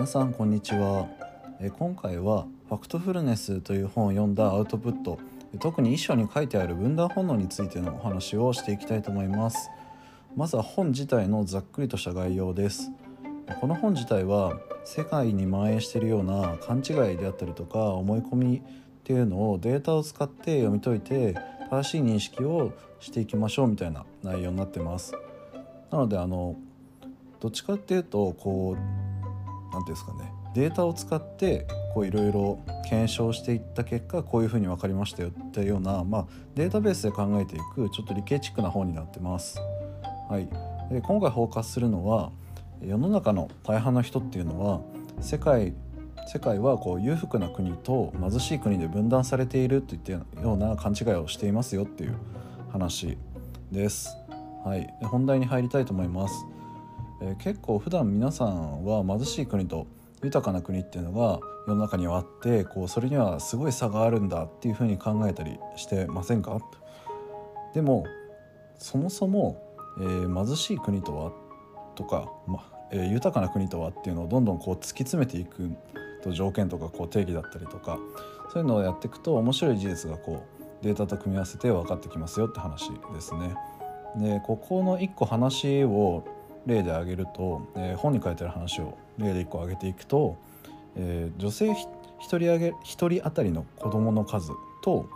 皆さんこんにちは。え今回は「ファクトフルネス」という本を読んだアウトプット特に一章に書いてある分断本能についてのお話をしていきたいと思います。まずは本自体のざっくりとした概要です。この本自体は世界に蔓延しているような勘違いであったりとか思い込みっていうのをデータを使って読み解いて正しい認識をしていきましょうみたいな内容になってます。なのであのどっちかっていうとこう何ていうんですかねデータを使ってこういろいろ検証していった結果こういうふうに分かりましたよっていうような、まあ、データベースで考えていくちょっと理系チックな本になってます。はい、で今回フォーカスするのは世の中の大半の人っていうのは世界世界はこう裕福な国と貧しい国で分断されているといったような勘違いをしていますよっていう話です。はい、本題に入りたいと思います。えー、結構普段皆さんは貧しい国と豊かな国っていうのが世の中にはあってこうそれにはすごい差があるんだっていうふうに考えたりしてませんか？でもそもそも、えー、貧しい国とはとか、まえー、豊かな国とはっていうのをどんどんこう突き詰めていくと条件とかこう定義だったりとかそういうのをやっていくと面白い事実がこうデータと組み合わせて分かってきますよって話ですね。でここの1個話を例で挙げると、えー、本に書いてある話を例で1個挙げていくと、えー、女性1人あげ1人当たりの子どもの数と、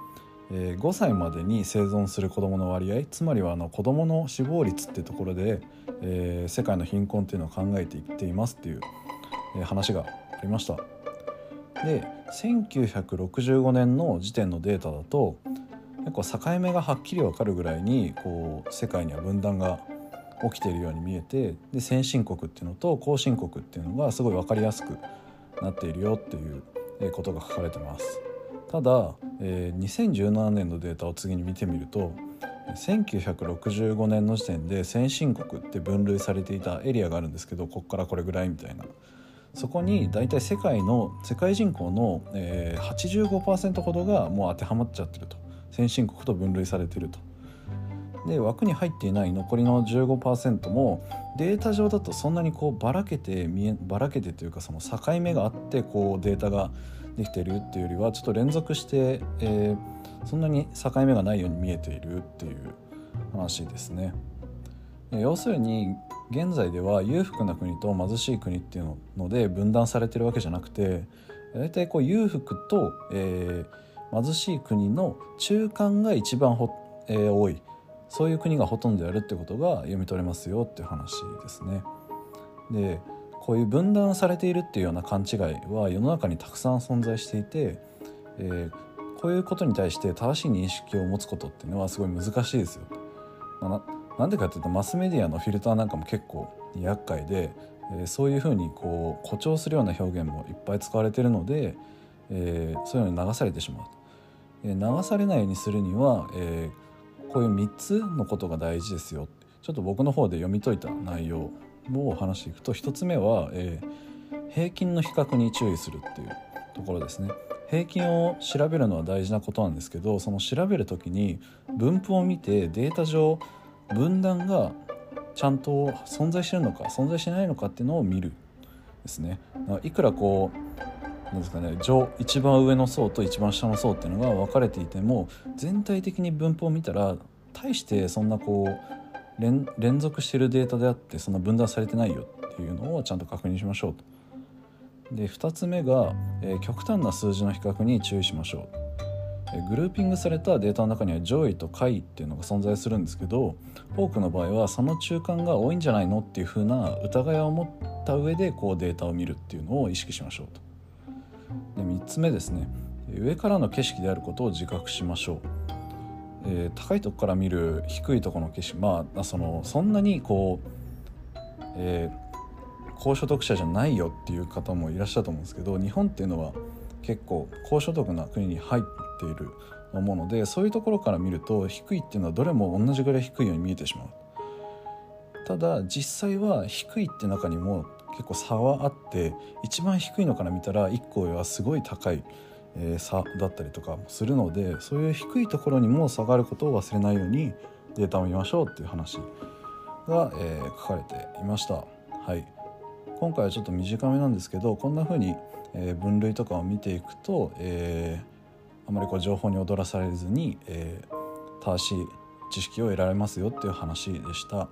えー、5歳までに生存する子どもの割合つまりはあの子どもの死亡率っていうところで、えー、世界の貧困っていうのを考えていっていますっていう、えー、話がありました。で1965年の時点のデータだと結構境目がはっきり分かるぐらいにこう世界には分断が起きているように見えてで先進国っていうのと後進国っていうのがすごい分かりやすくなっているよっていうことが書かれてます。ただ、えー、2017年のデータを次に見てみると1965年の時点で先進国って分類されていたエリアがあるんですけどこっからこれぐらいみたいな。そこに大体世界の世界人口の、えー、85%ほどがもう当てはまっちゃってると。先進国と分類されてると。で枠に入っていない残りの15%もデータ上だとそんなにこうばらけて見えばらけてというかその境目があってこうデータができてるっていうよりはちょっと連続して、えー、そんなに境目がないように見えているっていう話ですね。要するに現在では裕福な国と貧しい国っていうので分断されてるわけじゃなくて大体こう裕福と、えー、貧しい国の中間が一番ほ、えー、多いそういう国がほとんどやるってことが読み取れますよっていう話ですね。でこういう分断されているっていうような勘違いは世の中にたくさん存在していて、えー、こういうことに対して正しい認識を持つことっていうのはすごい難しいですよ。まあ、なんでかっていうとマスメディアのフィルターなんかも結構厄介で、えー、そういうふうにこう誇張するような表現もいっぱい使われてるので、えー、そういうのに流されてしまう。えー、流されないようにするには、えー、こういう3つのことが大事ですよちょっと僕の方で読み解いた内容を話していくと1つ目は、えー、平均の比較に注意するっていうところですね。平均を調べるのは大事なことなんですけどその調べる時に分布を見てデータ上分断がちゃんと存在してるのか存在してないのかっていうのを見るですね。いくらこうなんですかね上一番上の層と一番下の層っていうのが分かれていても全体的に分布を見たら大してそんなこう連連続してるデータであってそんな分断されてないよっていうのをちゃんと確認しましょうと。で2つ目が、えー、極端な数字の比較に注意しましょう。え、グルーピングされたデータの中には上位と下位っていうのが存在するんですけど多くの場合はその中間が多いんじゃないのっていうふうな疑いを持った上でこうデータを見るっていうのを意識しましょうと。で3つ目ですね上からの景色であることを自覚しましょう。えー、高いとこから見る低いとこの景色まあそのそんなにこう、えー、高所得者じゃないよっていう方もいらっしゃると思うんですけど日本っていうのは結構高所得な国に入っていると思うのでそういうところから見ると低いっていうのはどれも同じぐらい低いように見えてしまう。ただ実際は低いって中にも結構差はあって一番低いのから見たら1個上はすごい高い、えー、差だったりとかするのでそういう低いところにも下がることを忘れないようにデータを見ましょうっていう話が、えー、書かれていました。はい今回はちょっと短めなんですけどこんな風に、えー、分類とかを見ていくと、えー、あまりこう情報に踊らされずに、え正しい知識を得られますよっていう話でした。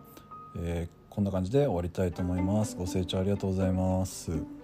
えーこんな感じで終わりたいと思います。ご清聴ありがとうございます。